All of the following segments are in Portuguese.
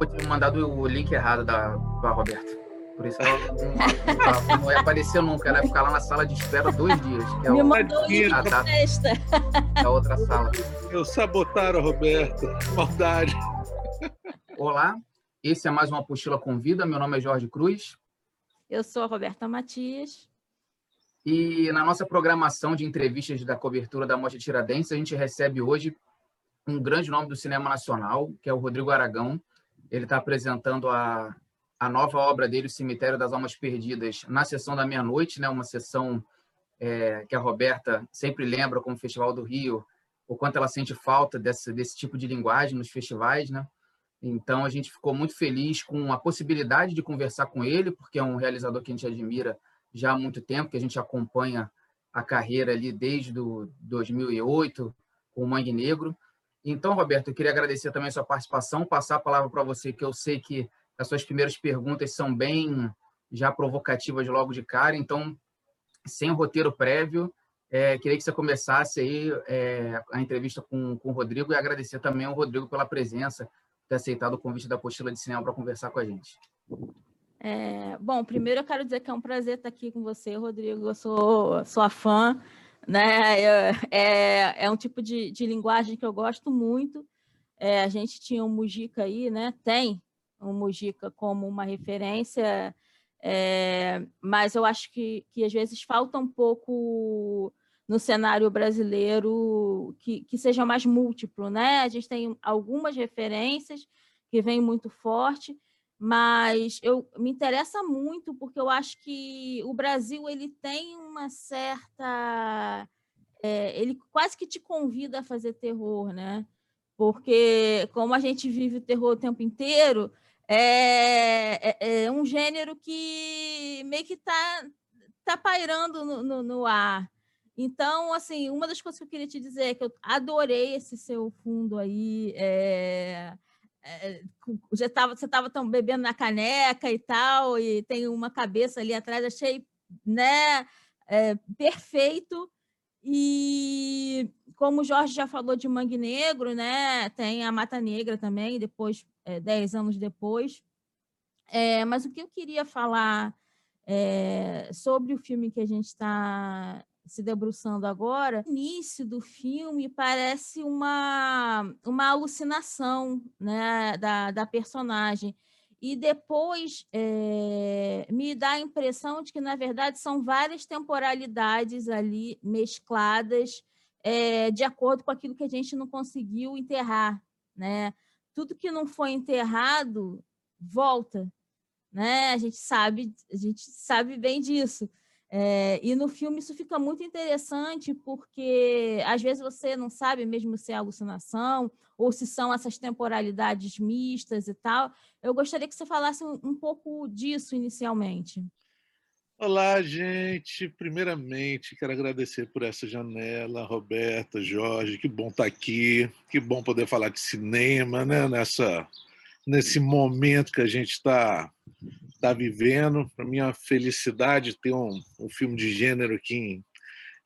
Eu tinha mandado o link errado da, da Roberta. Por isso ela não, não, não ia aparecer nunca. Ela ia ficar lá na sala de espera dois dias. Que é Me mandou o link Ah, tá. sexta. é a outra sala. Eu sabotaram a Roberta. Maldade. Olá, esse é mais uma Apostila com Vida. Meu nome é Jorge Cruz. Eu sou a Roberta Matias. E na nossa programação de entrevistas da cobertura da Mostra Tiradentes, a gente recebe hoje um grande nome do cinema nacional, que é o Rodrigo Aragão. Ele está apresentando a, a nova obra dele, O Cemitério das Almas Perdidas, na sessão da meia-noite, né? uma sessão é, que a Roberta sempre lembra como Festival do Rio, o quanto ela sente falta desse, desse tipo de linguagem nos festivais. Né? Então, a gente ficou muito feliz com a possibilidade de conversar com ele, porque é um realizador que a gente admira já há muito tempo, que a gente acompanha a carreira ali desde do 2008, com o Mangue Negro. Então, Roberto, eu queria agradecer também a sua participação, passar a palavra para você, que eu sei que as suas primeiras perguntas são bem já provocativas logo de cara, então, sem roteiro prévio, é, queria que você começasse aí é, a entrevista com, com o Rodrigo e agradecer também ao Rodrigo pela presença, ter aceitado o convite da Apostila de Cinema para conversar com a gente. É, bom, primeiro eu quero dizer que é um prazer estar aqui com você, Rodrigo. Eu sou sua fã, né? É, é um tipo de, de linguagem que eu gosto muito. É, a gente tinha um Mujica aí, né? Tem um Mujica como uma referência, é, mas eu acho que, que às vezes falta um pouco no cenário brasileiro que, que seja mais múltiplo, né? A gente tem algumas referências que vêm muito forte, mas eu me interessa muito porque eu acho que o Brasil ele tem uma certa é, ele quase que te convida a fazer terror, né? Porque como a gente vive o terror o tempo inteiro, é, é, é um gênero que meio que está tá pairando no, no, no ar. Então, assim, uma das coisas que eu queria te dizer é que eu adorei esse seu fundo aí. é, já você estava tão bebendo na caneca e tal, e tem uma cabeça ali atrás, achei né, é, perfeito. E como o Jorge já falou de Mangue Negro, né, tem a Mata Negra também, depois, é, dez anos depois. É, mas o que eu queria falar é, sobre o filme que a gente está se debruçando agora, o início do filme parece uma, uma alucinação né, da, da personagem. E depois eh, me dá a impressão de que, na verdade, são várias temporalidades ali mescladas eh, de acordo com aquilo que a gente não conseguiu enterrar. Né? Tudo que não foi enterrado volta. Né? A gente sabe, a gente sabe bem disso. É, e no filme isso fica muito interessante, porque às vezes você não sabe mesmo se é alucinação ou se são essas temporalidades mistas e tal. Eu gostaria que você falasse um, um pouco disso inicialmente. Olá, gente. Primeiramente, quero agradecer por essa janela, Roberta, Jorge. Que bom estar aqui. Que bom poder falar de cinema, né? Nessa, nesse momento que a gente está tá vivendo. Para mim, é uma felicidade ter um, um filme de gênero aqui em,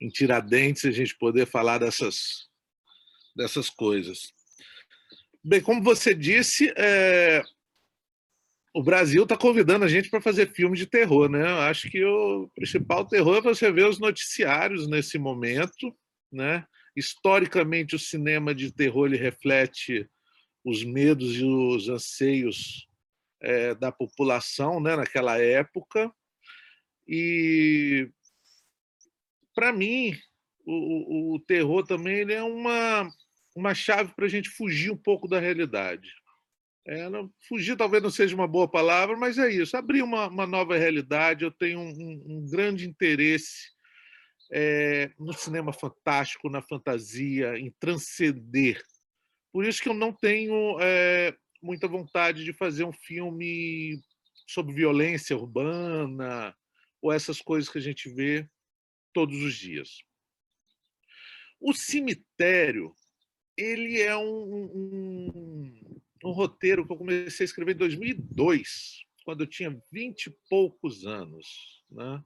em Tiradentes, a gente poder falar dessas, dessas coisas. Bem, como você disse, é, o Brasil está convidando a gente para fazer filme de terror, né? Eu acho que o principal terror é você ver os noticiários nesse momento, né? Historicamente, o cinema de terror ele reflete os medos e os anseios é, da população, né? Naquela época e para mim o, o, terror também ele é uma uma chave para a gente fugir um pouco da realidade. É, não, fugir talvez não seja uma boa palavra, mas é isso. Abrir uma, uma nova realidade. Eu tenho um, um, um grande interesse é, no cinema fantástico, na fantasia, em transcender. Por isso que eu não tenho é, muita vontade de fazer um filme sobre violência urbana ou essas coisas que a gente vê todos os dias. O cemitério ele é um, um, um, roteiro que eu comecei a escrever em 2002, quando eu tinha vinte e poucos anos. Né?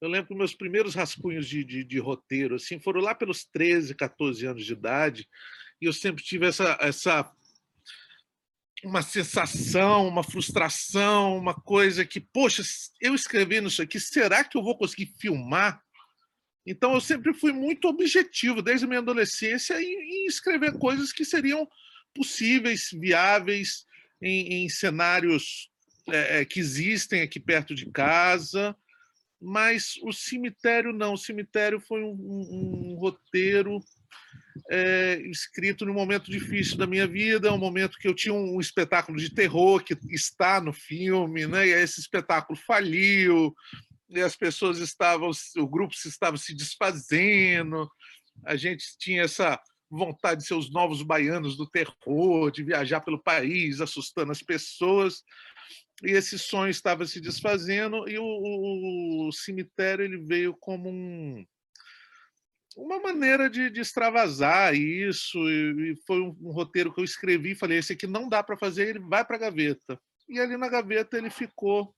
Eu lembro que meus primeiros rascunhos de, de, de, roteiro assim, foram lá pelos 13, 14 anos de idade, e eu sempre tive essa, essa uma sensação, uma frustração, uma coisa que, poxa, eu escrevendo isso aqui, será que eu vou conseguir filmar? Então eu sempre fui muito objetivo, desde a minha adolescência, em, em escrever coisas que seriam possíveis, viáveis, em, em cenários é, é, que existem aqui perto de casa, mas o cemitério não. O cemitério foi um, um, um roteiro é, escrito num momento difícil da minha vida, um momento que eu tinha um espetáculo de terror que está no filme, né? E esse espetáculo faliu, e as pessoas estavam, o grupo se estava se desfazendo, a gente tinha essa vontade de ser os novos baianos do terror, de viajar pelo país, assustando as pessoas. E esse sonho estava se desfazendo e o, o, o cemitério ele veio como um, uma maneira de, de extravasar isso. E, e foi um, um, roteiro que eu escrevi e falei: esse aqui não dá para fazer, ele vai para a gaveta. E ali na gaveta ele ficou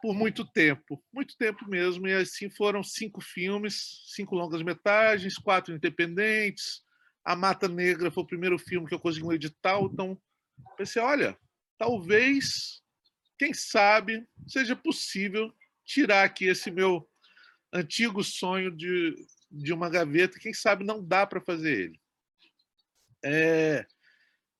por muito tempo, muito tempo mesmo. E assim foram cinco filmes, cinco longas metragens, quatro independentes. A Mata Negra foi o primeiro filme que eu consegui um edital, então pensei: olha, talvez, quem sabe, seja possível tirar aqui esse meu antigo sonho de de uma gaveta, quem sabe não dá para fazer ele. É,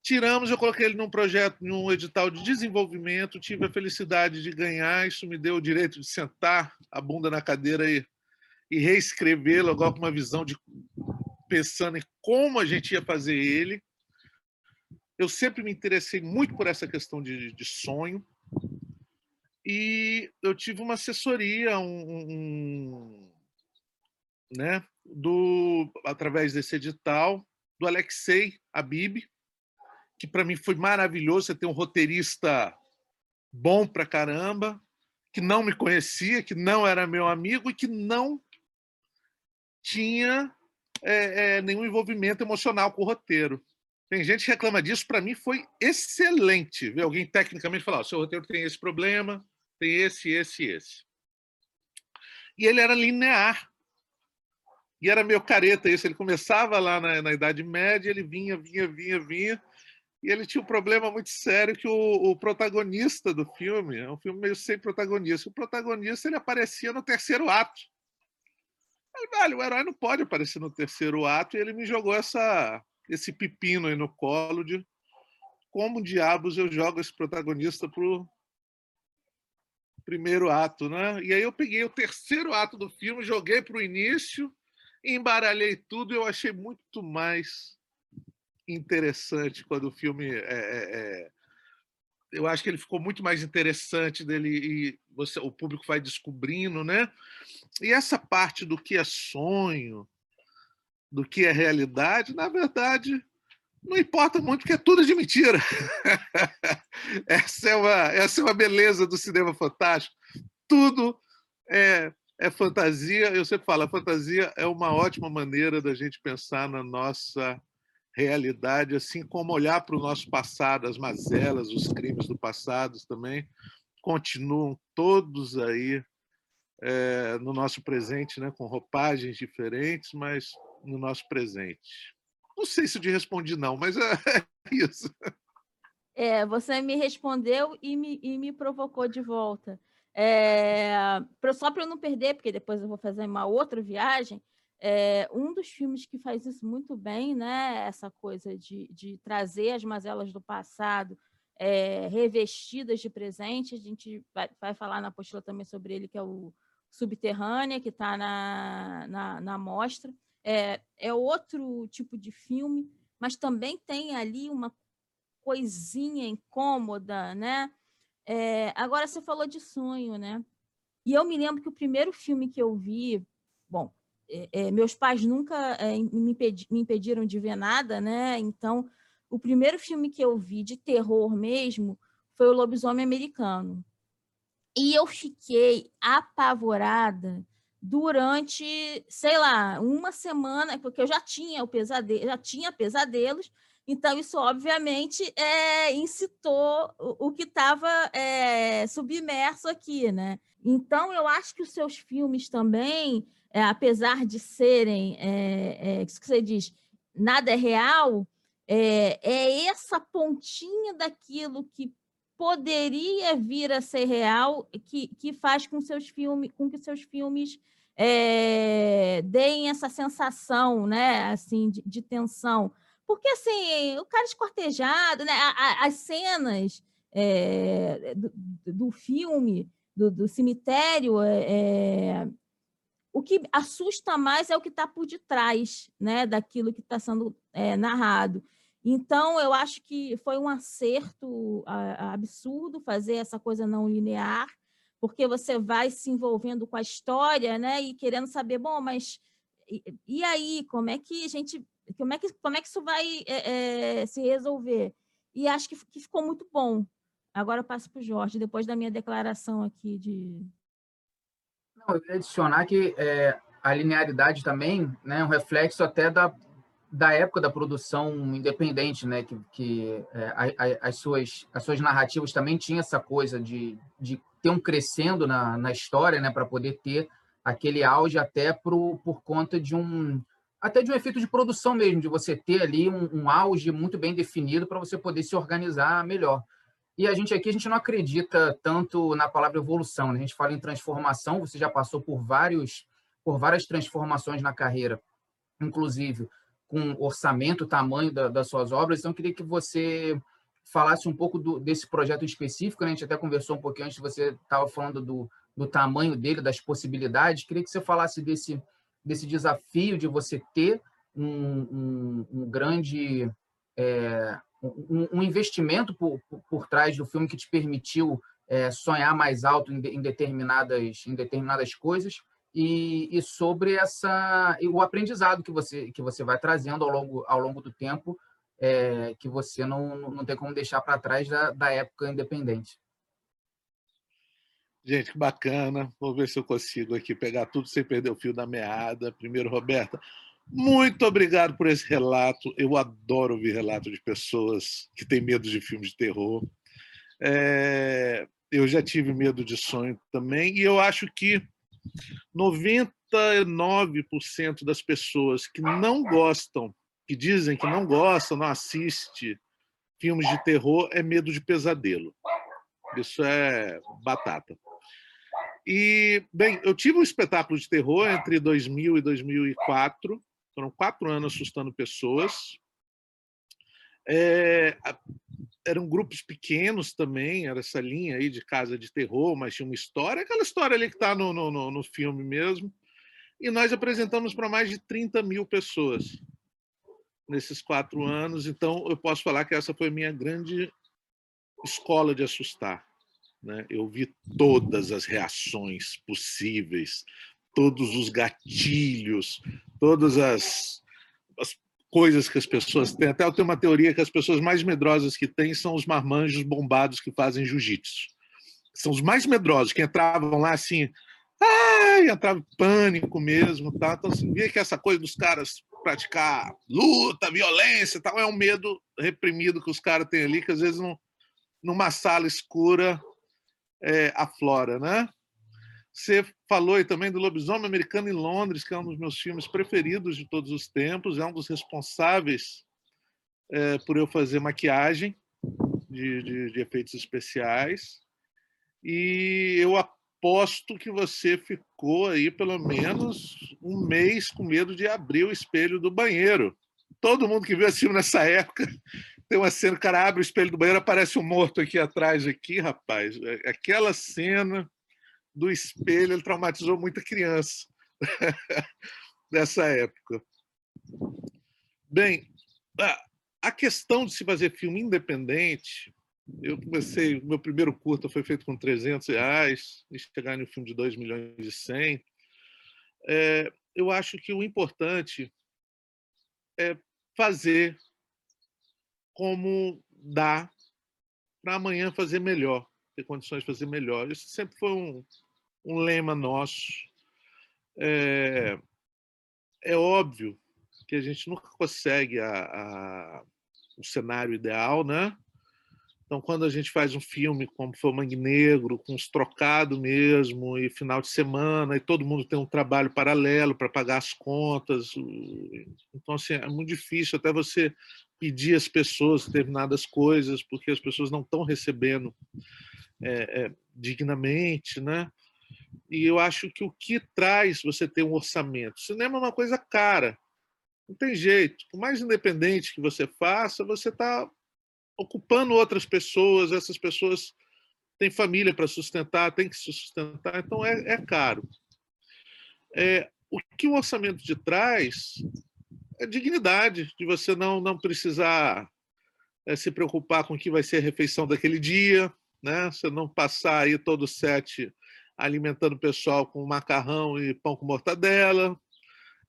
tiramos, eu coloquei ele num projeto, num edital de desenvolvimento, tive a felicidade de ganhar, isso me deu o direito de sentar a bunda na cadeira e, e reescrevê-lo agora com uma visão de pensando em como a gente ia fazer ele. Eu sempre me interessei muito por essa questão de, de sonho e eu tive uma assessoria, um, um né, do através desse edital do Alexei Abib, que para mim foi maravilhoso você ter um roteirista bom para caramba, que não me conhecia, que não era meu amigo e que não tinha é, é, nenhum envolvimento emocional com o roteiro. Tem gente que reclama disso, para mim foi excelente ver alguém tecnicamente falar: o seu roteiro tem esse problema, tem esse, esse, esse. E ele era linear. E era meio careta isso. Ele começava lá na, na Idade Média, ele vinha, vinha, vinha, vinha. E ele tinha um problema muito sério que o, o, protagonista do filme é um filme meio sem protagonista. O protagonista ele aparecia no terceiro ato. Aí, o herói não pode aparecer no terceiro ato e ele me jogou essa, esse pepino aí no colo de como diabos eu jogo esse protagonista pro primeiro ato, né? E aí eu peguei o terceiro ato do filme, joguei para o início embaralhei tudo e eu achei muito mais interessante quando o filme é, é, é, eu acho que ele ficou muito mais interessante dele e você, o público vai descobrindo, né? E essa parte do que é sonho, do que é realidade, na verdade, não importa muito, porque é tudo de mentira. essa, é uma, essa é uma beleza do cinema fantástico. Tudo é é fantasia, eu sempre falo, a fantasia é uma ótima maneira da gente pensar na nossa realidade, assim como olhar para o nosso passado, as mazelas, os crimes do passado também continuam todos aí é, no nosso presente, né, com roupagens diferentes, mas no nosso presente. Não sei se eu te respondi não, mas é, é isso. É, você me respondeu e me, e me provocou de volta. É, só para eu não perder, porque depois eu vou fazer uma outra viagem, é, um dos filmes que faz isso muito bem, né? Essa coisa de, de trazer as mazelas do passado é, revestidas de presente. A gente vai, vai falar na apostila também sobre ele, que é o Subterrânea, que está na, na, na mostra. É, é outro tipo de filme, mas também tem ali uma coisinha incômoda, né? É, agora você falou de sonho, né? E eu me lembro que o primeiro filme que eu vi, bom, é, é, meus pais nunca é, me, impedi, me, impediram de ver nada, né? Então, o primeiro filme que eu vi de terror mesmo foi o Lobisomem Americano. E eu fiquei apavorada durante, sei lá, uma semana, porque eu já tinha o pesadelo, já tinha pesadelos, Então, isso, obviamente, é, incitou o, que estava é, submerso aqui, né? Então, eu acho que os seus filmes também, é, apesar de serem, é, isso que você diz, nada é real, é, é essa pontinha daquilo que poderia vir a ser real que, que faz com seus filmes, com que seus filmes é, deem essa sensação, né, assim, de, de, tensão. Porque assim, o cara escortejado, né, as cenas é, do, do, filme, do, do cemitério, é, o que assusta mais é o que está por detrás, né, daquilo que está sendo narrado. Então, eu acho que foi um acerto absurdo fazer essa coisa não linear, porque você vai se envolvendo com a história, né? E querendo saber, bom, mas e aí, como é que a gente, como é que, como é que isso vai é, é, se resolver? E acho que, que ficou muito bom. Agora eu passo para o Jorge, depois da minha declaração aqui de. Não, eu queria adicionar que é, a linearidade também né, é um reflexo até da, da época da produção independente, né, que, que é, as, suas, as suas narrativas também tinham essa coisa de, de ter um crescendo na, na história, né, para poder ter aquele auge até pro, por conta de um até de um efeito de produção mesmo, de você ter ali um, um auge muito bem definido para você poder se organizar melhor. E a gente aqui a gente não acredita tanto na palavra evolução, né? a gente fala em transformação. Você já passou por vários por várias transformações na carreira, inclusive com orçamento, tamanho da, das suas obras. Então, queria que você falasse um pouco do, desse projeto específico. Né? A gente até conversou um pouquinho antes, você estava falando do, do tamanho dele, das possibilidades. Queria que você falasse desse, desse desafio de você ter um, um, um grande é, um, um, investimento por, por, trás do filme que te permitiu é, sonhar mais alto em, em, determinadas, em determinadas coisas e, e sobre essa o aprendizado que você que você vai trazendo ao longo ao longo do tempo é, que você não, não tem como deixar para trás da, da época independente. Gente, que bacana. Vou ver se eu consigo aqui pegar tudo sem perder o fio da meada. Primeiro, Roberta, muito obrigado por esse relato. Eu adoro ouvir relatos de pessoas que têm medo de filmes de terror. É, eu já tive medo de sonho também, e eu acho que 99% das pessoas que não gostam, que dizem que não gostam, não assistem filmes de terror, é medo de pesadelo. Isso é batata. E, bem, eu tive um espetáculo de terror entre 2000 e 2004. Foram quatro anos assustando pessoas. É, eram grupos pequenos também, era essa linha aí de casa de terror, mas tinha uma história, aquela história ali que está no, no, no filme mesmo. E nós apresentamos para mais de 30 mil pessoas nesses quatro anos, então eu posso falar que essa foi a minha grande escola de assustar. Né? Eu vi todas as reações possíveis, todos os gatilhos, todas as, as coisas que as pessoas têm. Até eu tenho uma teoria que as pessoas mais medrosas que têm são os marmanjos bombados que fazem jiu-jitsu. São os mais medrosos, que entravam lá assim, ai, entrava em pânico mesmo. Tá? Então, você via que essa coisa dos caras praticar luta, violência tal, é um medo reprimido que os caras têm ali, que às vezes não, numa sala escura é, aflora, né? Você falou também do Lobisomem Americano em Londres, que é um dos meus filmes preferidos de todos os tempos, é um dos responsáveis é, por eu fazer maquiagem de, de, de, efeitos especiais. E eu aposto que você ficou aí pelo menos um mês com medo de abrir o espelho do banheiro. Todo mundo que viu esse filme nessa época tem uma cena, o cara abre o espelho do banheiro, aparece um morto aqui atrás, aqui, rapaz. É, aquela cena do espelho, ele traumatizou muita criança nessa época. Bem, a questão de se fazer filme independente, eu comecei, meu primeiro curta foi feito com 300 reais, e chegar no filme de 2 milhões e 100. É, eu acho que o importante é fazer como dá para amanhã fazer melhor, ter condições de fazer melhor. Isso sempre foi um, um lema nosso. É, é óbvio que a gente nunca consegue a, a, o cenário ideal, né? Então, quando a gente faz um filme como foi o Mangue Negro, com os trocados mesmo, e final de semana, e todo mundo tem um trabalho paralelo para pagar as contas. Então, assim, é muito difícil até você pedir às pessoas determinadas coisas, porque as pessoas não estão recebendo é, é, dignamente, né? E eu acho que o que traz você ter um orçamento? Cinema é uma coisa cara, não tem jeito. Por mais independente que você faça, você está ocupando outras pessoas, essas pessoas têm família para sustentar, têm que se sustentar, então é, é caro. É, o que o orçamento de traz é dignidade, de você não, não precisar é, se preocupar com o que vai ser a refeição daquele dia, né? você não passar aí todo o set alimentando o pessoal com macarrão e pão com mortadela,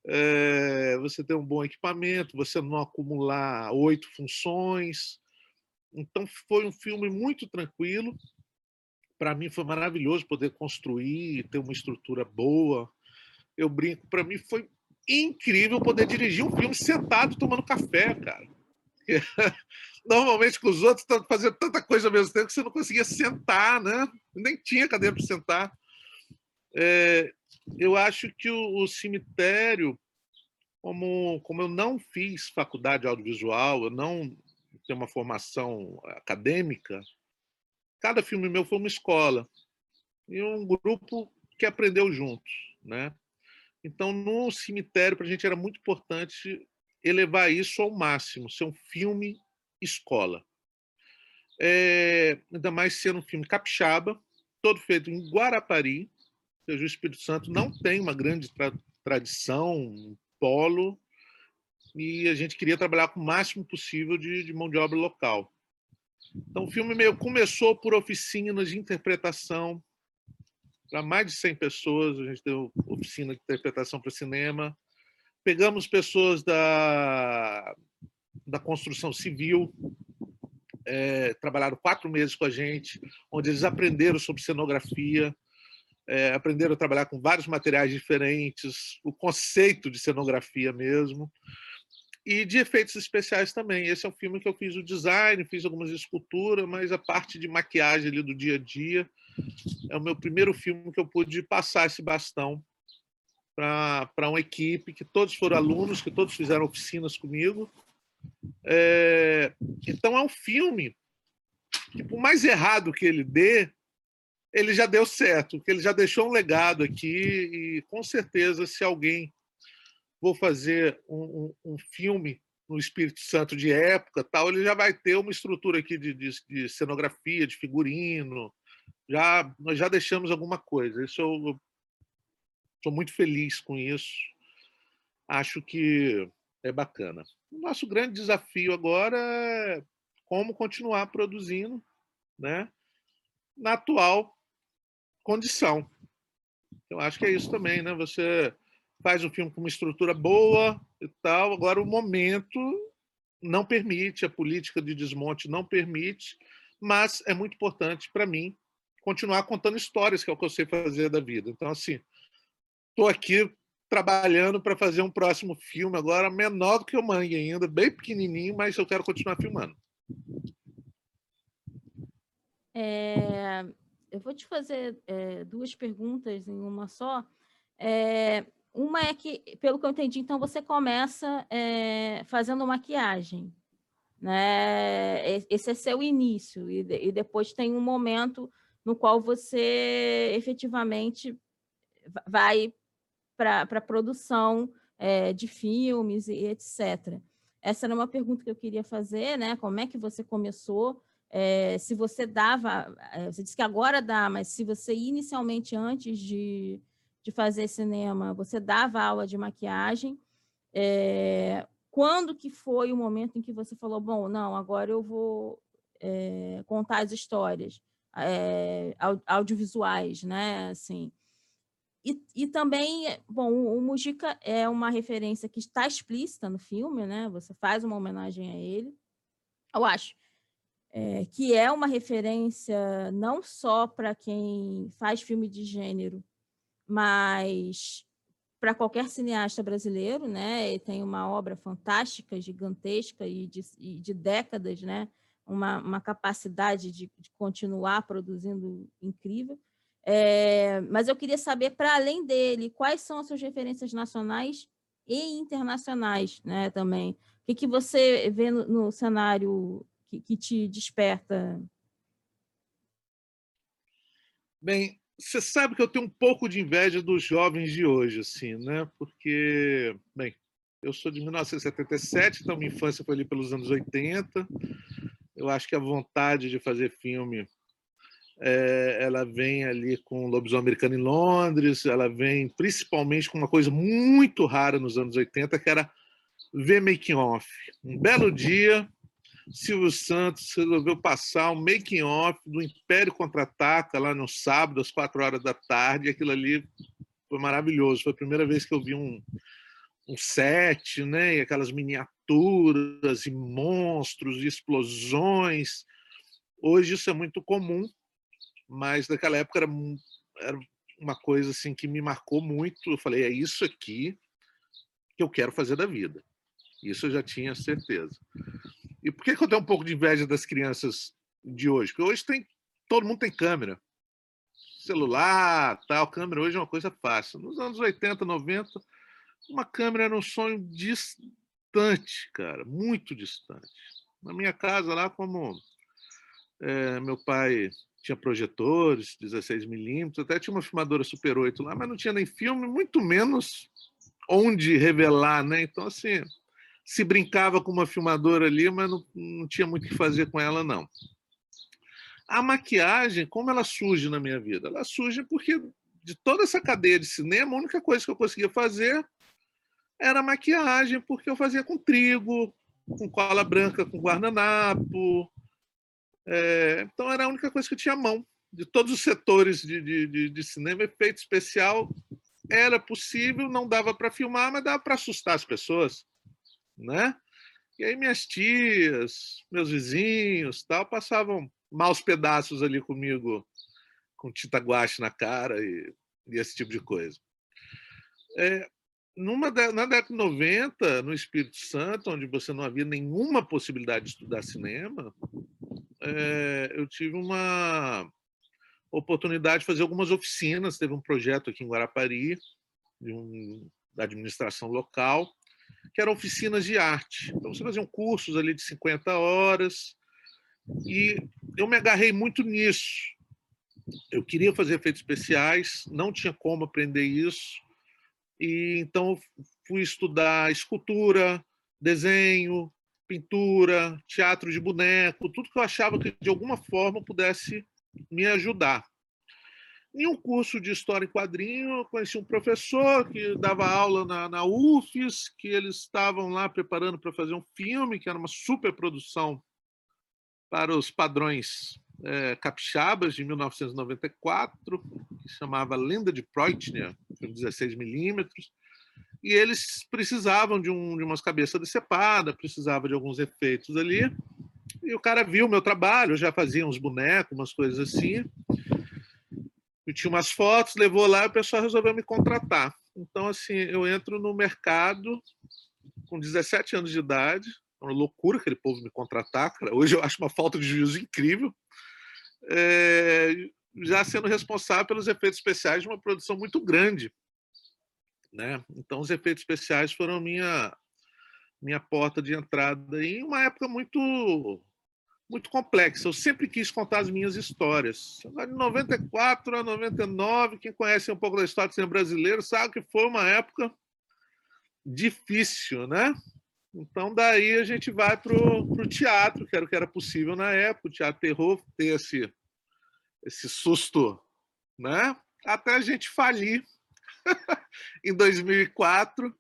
é, você ter um bom equipamento, você não acumular oito funções, então foi um filme muito tranquilo. Para mim foi maravilhoso poder construir, ter uma estrutura boa. Eu brinco, para mim foi incrível poder dirigir um filme sentado tomando café, cara. Normalmente com os outros estão fazendo tanta coisa ao mesmo tempo que você não conseguia sentar, né? Nem tinha cadeira para sentar. É, eu acho que o, o cemitério, como, como eu não fiz faculdade audiovisual, eu não ter uma formação acadêmica, cada filme meu foi uma escola e um grupo que aprendeu juntos, né? Então, no cemitério, para a gente era muito importante elevar isso ao máximo, ser um filme escola. É, ainda mais sendo um filme capixaba, todo feito em Guarapari, ou seja, o Espírito Santo não tem uma grande tra tradição, um polo e a gente queria trabalhar com o máximo possível de, de mão de obra local. Então, o filme meio começou por oficinas de interpretação para mais de 100 pessoas. A gente deu oficina de interpretação para cinema. Pegamos pessoas da, da construção civil, é, trabalharam quatro meses com a gente, onde eles aprenderam sobre cenografia, é, aprenderam a trabalhar com vários materiais diferentes, o conceito de cenografia mesmo e de efeitos especiais também. Esse é um filme que eu fiz o design, fiz algumas esculturas, mas a parte de maquiagem ali do dia a dia é o meu primeiro filme que eu pude passar esse bastão para uma equipe que todos foram alunos, que todos fizeram oficinas comigo. É, então é um filme que, por mais errado que ele dê, ele já deu certo, que ele já deixou um legado aqui e com certeza se alguém vou fazer um, um, um, filme no Espírito Santo de época, tal, ele já vai ter uma estrutura aqui de, de, de cenografia, de figurino. Já nós já deixamos alguma coisa. Isso eu estou muito feliz com isso. Acho que é bacana. O nosso grande desafio agora é como continuar produzindo, né, na atual condição. Eu acho que é isso também, né? Você faz um filme com uma estrutura boa e tal. Agora, o momento não permite, a política de desmonte não permite, mas é muito importante para mim continuar contando histórias, que é o que eu sei fazer da vida. Então, assim, estou aqui trabalhando para fazer um próximo filme agora, menor do que o Mangue ainda, bem pequenininho, mas eu quero continuar filmando. É, eu vou te fazer é, duas perguntas em uma só. É, uma é que, pelo que eu entendi, então você começa é, fazendo maquiagem, né? Esse é seu início, e, e depois tem um momento no qual você efetivamente vai para a produção é, de filmes e etc. Essa era uma pergunta que eu queria fazer, né? Como é que você começou? É, se você dava, você disse que agora dá, mas se você inicialmente, antes de, de fazer cinema, você dava aula de maquiagem. É, quando que foi o momento em que você falou, bom, não, agora eu vou é, contar as histórias é, audiovisuais, né, assim. E, e também, bom, o Mujica é uma referência que está explícita no filme, né, você faz uma homenagem a ele, eu acho, é, que é uma referência não só para quem faz filme de gênero, mas para qualquer cineasta brasileiro, né? Ele tem uma obra fantástica, gigantesca e de, e de décadas, né? Uma, uma capacidade de, de, continuar produzindo incrível. É, mas eu queria saber, para além dele, quais são as suas referências nacionais e internacionais, né? Também. O que, que você vê no, no cenário que, que te desperta? Bem, você sabe que eu tenho um pouco de inveja dos jovens de hoje, assim, né? Porque, bem, eu sou de 1977, então minha infância foi ali pelos anos 80. Eu acho que a vontade de fazer filme é, ela vem ali com o Lobisomem Americano em Londres, ela vem principalmente com uma coisa muito rara nos anos 80, que era ver making off. Um belo dia, Silvio Santos resolveu passar um making off do Império Contra-Ataca lá no sábado, às quatro horas da tarde. Aquilo ali foi maravilhoso. Foi a primeira vez que eu vi um, um set, né? E aquelas miniaturas e monstros e explosões. Hoje isso é muito comum, mas naquela época era, era uma coisa assim que me marcou muito. Eu falei, é isso aqui que eu quero fazer da vida. Isso eu já tinha certeza. E por que, que eu tenho um pouco de inveja das crianças de hoje? Porque hoje tem, todo mundo tem câmera. Celular, tal, câmera hoje é uma coisa fácil. Nos anos 80, 90, uma câmera era um sonho distante, cara, muito distante. Na minha casa lá, como é, meu pai tinha projetores, 16 milímetros, até tinha uma filmadora Super 8 lá, mas não tinha nem filme, muito menos onde revelar, né? Então, assim, se brincava com uma filmadora ali, mas não, não tinha muito o que fazer com ela, não. A maquiagem, como ela surge na minha vida? Ela surge porque de toda essa cadeia de cinema, a única coisa que eu conseguia fazer era maquiagem, porque eu fazia com trigo, com cola branca, com guardanapo. É, então era a única coisa que eu tinha à mão. De todos os setores de, de, de cinema, efeito especial era possível, não dava para filmar, mas dava para assustar as pessoas né? E aí minhas tias, meus vizinhos, tal, passavam maus pedaços ali comigo, com tinta guache na cara e, e esse tipo de coisa. É, numa na década de 90, no Espírito Santo, onde você não havia nenhuma possibilidade de estudar cinema, é, eu tive uma oportunidade de fazer algumas oficinas. Teve um projeto aqui em Guarapari, de um, da administração local, que eram oficinas de arte. Então, você fazia cursos ali de 50 horas, e eu me agarrei muito nisso. Eu queria fazer efeitos especiais, não tinha como aprender isso, e então fui estudar escultura, desenho, pintura, teatro de boneco, tudo que eu achava que de alguma forma pudesse me ajudar. Em um curso de História em Quadrinho, eu conheci um professor que dava aula na, na UFES, que eles estavam lá preparando para fazer um filme, que era uma superprodução para os padrões é, capixabas de 1994, que chamava Lenda de Preutner, com 16 milímetros, e eles precisavam de, um, de umas cabeças decepadas, precisavam de alguns efeitos ali, e o cara viu meu trabalho, já fazia uns bonecos, umas coisas assim, eu tinha umas fotos, levou lá e o pessoal resolveu me contratar. Então, assim, eu entro no mercado com 17 anos de idade, é uma loucura aquele povo me contratar, cara. Hoje eu acho uma falta de juízo incrível. É, já sendo responsável pelos efeitos especiais de uma produção muito grande. Né? Então, os efeitos especiais foram minha minha porta de entrada em uma época muito muito complexa. Eu sempre quis contar as minhas histórias. De 94 a 99, quem conhece um pouco da história do cinema brasileiro sabe que foi uma época difícil, né? Então, daí a gente vai para o teatro, que era o que era possível na época, o teatro terror, ter esse, esse susto, né? Até a gente falir em 2004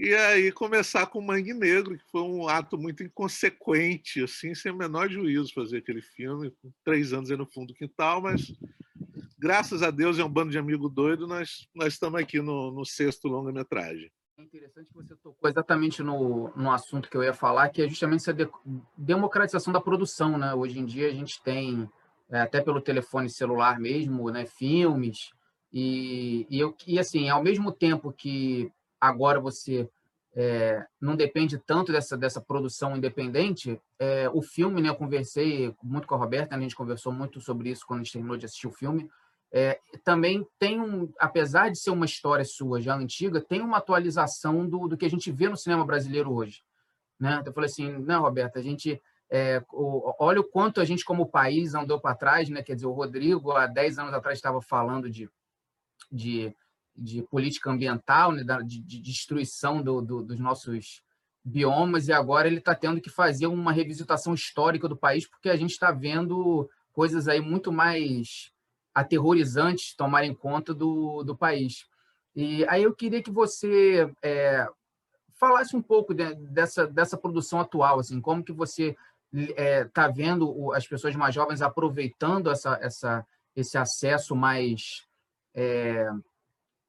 e aí começar com Mangue Negro, que foi um ato muito inconsequente, assim, sem o menor juízo fazer aquele filme, três anos aí no fundo do quintal, mas graças a Deus é um bando de amigo doido, nós, nós estamos aqui no, no sexto longa-metragem. É interessante que você tocou exatamente no, no assunto que eu ia falar, que é justamente essa de, democratização da produção, né? Hoje em dia a gente tem, é, até pelo telefone celular mesmo, né, filmes, E, e, eu, e assim, ao mesmo tempo que agora você é, não depende tanto dessa, dessa produção independente, é, o filme, né, eu conversei muito com a Roberta, né, a gente conversou muito sobre isso quando a gente terminou de assistir o filme, é, também tem um, apesar de ser uma história sua já antiga, tem uma atualização do, do que a gente vê no cinema brasileiro hoje. Né? Então, eu falei assim, não, Roberta, a gente é, o, olha o quanto a gente como país andou para trás, né? Quer dizer, o Rodrigo há 10 anos atrás estava falando de, de, de política ambiental, né? de, de destruição do, do, dos nossos biomas e agora ele está tendo que fazer uma revisitação histórica do país porque a gente está vendo coisas aí muito mais aterrorizantes tomarem conta do, do país. E aí eu queria que você é, falasse um pouco de, dessa, dessa produção atual, assim, como que você está é, tá vendo as pessoas mais jovens aproveitando essa, essa, esse acesso mais, é,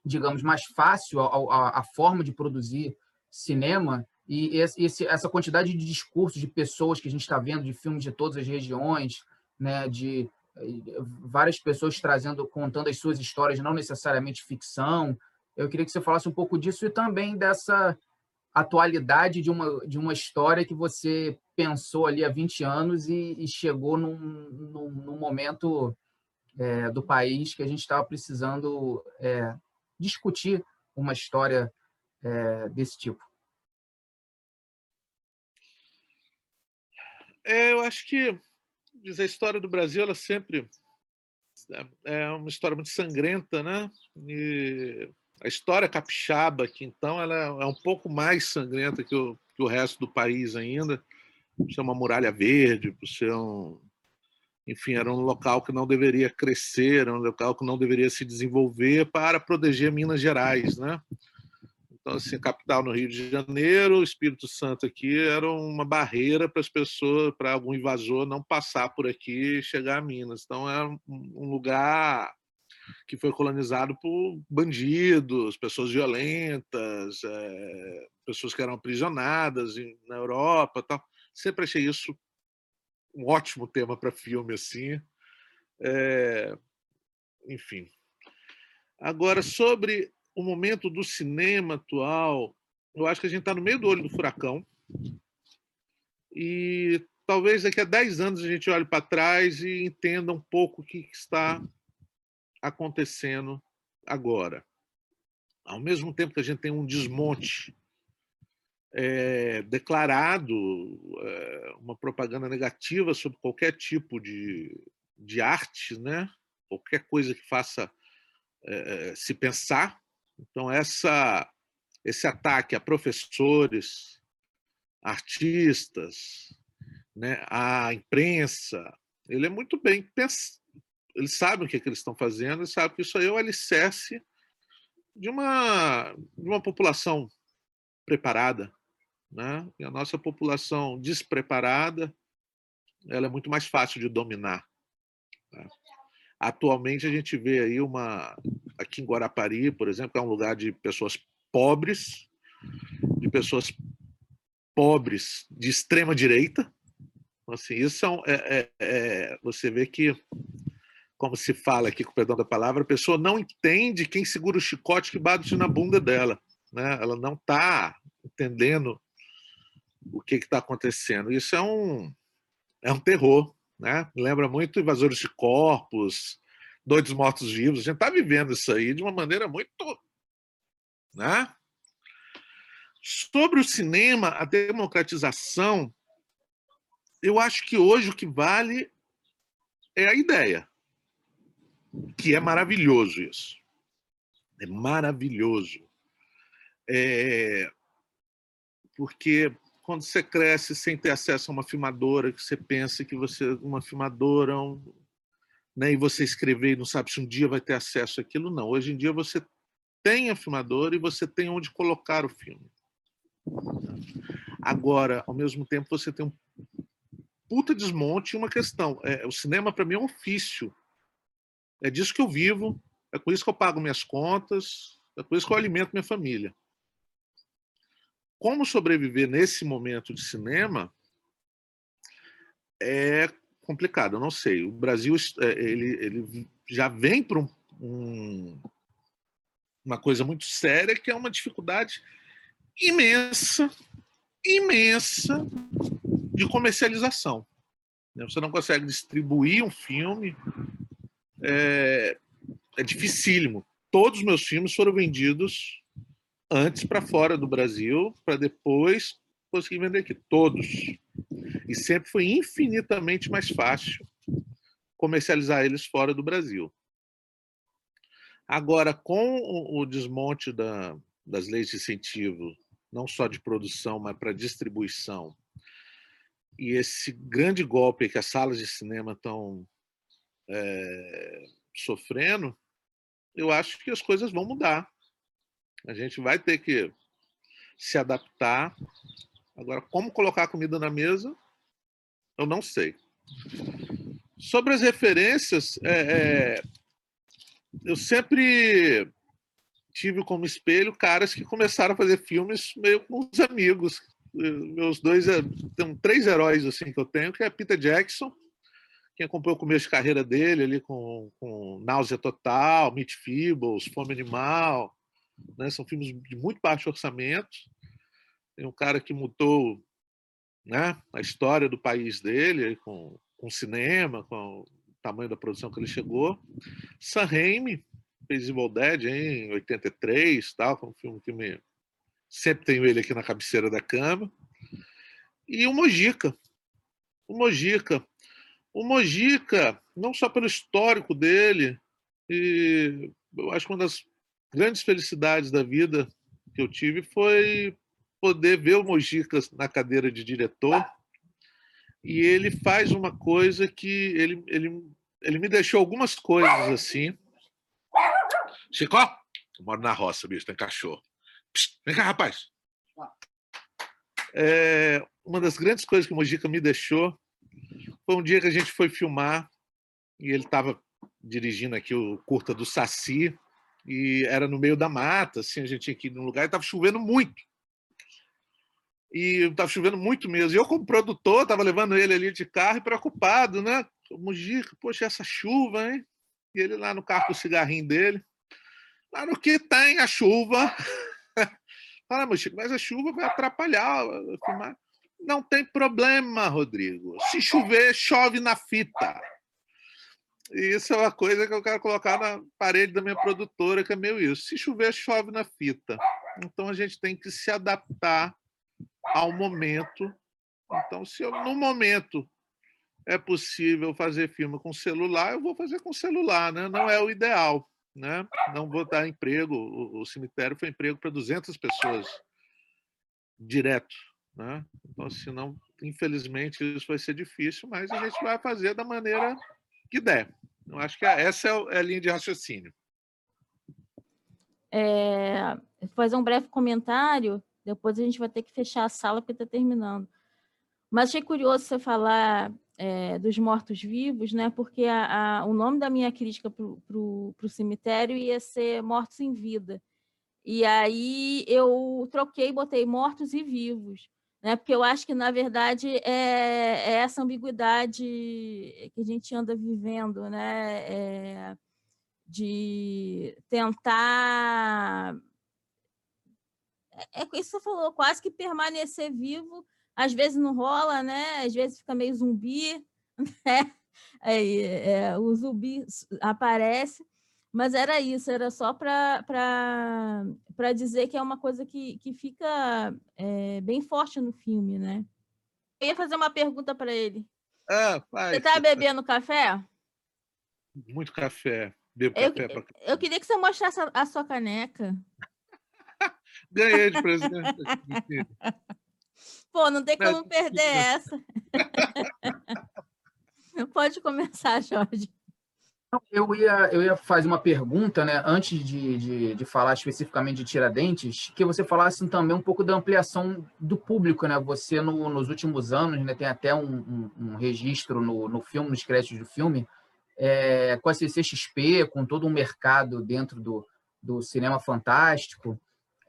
digamos, mais fácil à, forma de produzir cinema e esse, essa quantidade de discursos de pessoas que a gente está vendo, de filmes de todas as regiões, né, de várias pessoas trazendo, contando as suas histórias, não necessariamente ficção. Eu queria que você falasse um pouco disso e também dessa atualidade de uma, de uma história que você pensou ali há 20 anos e, e chegou num, num, num momento é, do país que a gente estava precisando é, discutir uma história é, desse tipo. É, eu acho que diz a história do Brasil, ela sempre é, é uma história muito sangrenta, né? E a história capixaba então, ela é um pouco mais sangrenta que o, que o resto do país ainda. Por ser uma muralha verde, por ser um... Enfim, era um local que não deveria crescer, era um local que não deveria se desenvolver para proteger Minas Gerais, né? Então, assim, a capital no Rio de Janeiro, o Espírito Santo aqui era uma barreira para as pessoas, para algum invasor não passar por aqui e chegar a Minas. Então, era um lugar que foi colonizado por bandidos, pessoas violentas, é, pessoas que eram aprisionadas na Europa, tal. Sempre achei isso um ótimo tema para filme assim. É, enfim. Agora sobre o momento do cinema atual, eu acho que a gente está no meio do olho do furacão e talvez daqui a 10 anos a gente olhe para trás e entenda um pouco o que está acontecendo agora. Ao mesmo tempo que a gente tem um desmonte é, declarado, é, uma propaganda negativa sobre qualquer tipo de, de arte, né? qualquer coisa que faça é, se pensar. Então, essa, esse ataque a professores, artistas, né, a imprensa, ele é muito bem pensado eles sabem o que, é que eles estão fazendo, eles sabem que isso aí é o alicerce de uma, de uma população preparada. Né? E a nossa população despreparada ela é muito mais fácil de dominar. Né? Atualmente a gente vê aí uma aqui em Guarapari, por exemplo, é um lugar de pessoas pobres, de pessoas pobres de extrema direita. Então, assim, isso é, é, é, você vê que como se fala aqui com o perdão da palavra, a pessoa não entende quem segura o chicote que bate na bunda dela. Né? Ela não está entendendo o que está acontecendo. Isso é um, é um terror. Né? lembra muito invasores de corpos, doidos mortos-vivos. A gente está vivendo isso aí de uma maneira muito... Né? Sobre o cinema, a democratização, eu acho que hoje o que vale é a ideia que é maravilhoso isso. É maravilhoso. É... Porque quando você cresce sem ter acesso a uma filmadora, que você pensa que você uma filmadora, um... né, e você escrever e não sabe se um dia vai ter acesso àquilo, não. Hoje em dia você tem a filmadora e você tem onde colocar o filme. Agora, ao mesmo tempo, você tem um puta desmonte e uma questão. É, o cinema, para mim, é um ofício. É disso que eu vivo, é com isso que eu pago minhas contas, é com isso que eu alimento minha família. Como sobreviver nesse momento de cinema é complicado, eu não sei. O Brasil é, ele, ele já vem para um, um, uma coisa muito séria, que é uma dificuldade imensa, imensa de comercialização. Né? Você não consegue distribuir um filme, é, é dificílimo. Todos os meus filmes foram vendidos antes para fora do Brasil, para depois conseguir vender aqui. Todos. E sempre foi infinitamente mais fácil comercializar eles fora do Brasil. Agora, com o desmonte da, das leis de incentivo, não só de produção, mas para distribuição, e esse grande golpe que as salas de cinema estão é, sofrendo, eu acho que as coisas vão mudar. A gente vai ter que se adaptar. Agora, como colocar a comida na mesa, eu não sei. Sobre as referências, é, é, eu sempre tive como espelho caras que começaram a fazer filmes meio com os amigos. Meus dois, é, tem três heróis assim que eu tenho, que é Peter Jackson, quem acompanhou o começo de carreira dele ali com, com Náusea Total, Meat Feebles, Fome Animal, né? são filmes de muito baixo orçamento. Tem um cara que mudou né, a história do país dele com, com cinema, com tamanho da produção que ele chegou. Sam Raimi fez Evil Dead em 83, tal, foi um filme que me sempre tenho ele aqui na cabeceira da cama. E o Mojica. O Mojica. O Mojica, não só pelo histórico dele, e eu acho que uma das grandes felicidades da vida que eu tive foi poder ver o Mojica na cadeira de diretor e ele faz uma coisa que ele, ele, ele me deixou algumas coisas assim. Chico, eu moro na roça, bicho, tem cachorro. Psst, vem cá, rapaz. É, uma das grandes coisas que o Mojica me deixou foi um dia que a gente foi filmar e ele estava dirigindo aqui o curta do Saci e era no meio da mata, assim, a gente tinha que ir num lugar e estava chovendo muito e estava chovendo muito mesmo. E eu, como produtor, estava levando ele ali de carro preocupado, né? Mujica, poxa, essa chuva, hein? E ele lá no carro com o cigarrinho dele. Lá no que tem a chuva. Fala, Mujica, mas a chuva vai atrapalhar filmar. Não tem problema, Rodrigo. Se chover, chove na fita. E isso é uma coisa que eu quero colocar na parede da minha produtora, que é meio isso. Se chover, chove na fita. Então a gente tem que se adaptar ao momento. Então, se eu, no momento é possível fazer filme com celular, eu vou fazer com celular, né? Não é o ideal, né? Não vou dar emprego. O, o cemitério foi emprego para 200 pessoas direto, né? Então, senão, infelizmente, isso vai ser difícil, mas a gente vai fazer da maneira que der. Eu acho que essa é, é a linha de raciocínio. É, fazer um breve comentário depois a gente vai ter que fechar a sala porque está terminando. Mas achei curioso você falar é, dos mortos-vivos, né? porque a, a, o nome da minha crítica para o cemitério ia ser Mortos em Vida. E aí eu troquei, botei mortos e vivos, né? porque eu acho que, na verdade, é, é essa ambiguidade que a gente anda vivendo, né? É, de tentar é, é isso que você falou, quase que permanecer vivo, às vezes não rola, né? Às vezes fica meio zumbi, né? É, o zumbi aparece, mas era isso, era só para dizer que é uma coisa que, que fica é, bem forte no filme, né? Eu ia fazer uma pergunta para ele. Ah, pai, você está bebendo café? Muito café. Bebo eu, café pra... eu queria que você mostrasse a, a sua caneca. Ganhei de presente. Pô, não tem como perder essa. Pode começar, Jorge. Eu ia, eu ia fazer uma pergunta, né, antes de, de, de, falar especificamente de Tiradentes, que você falasse também um pouco da ampliação do público, né? Você, no, nos últimos anos, né, tem até um, um, um registro no, no filme, nos créditos do filme, é, com a CCXP, com todo um mercado dentro do, do cinema fantástico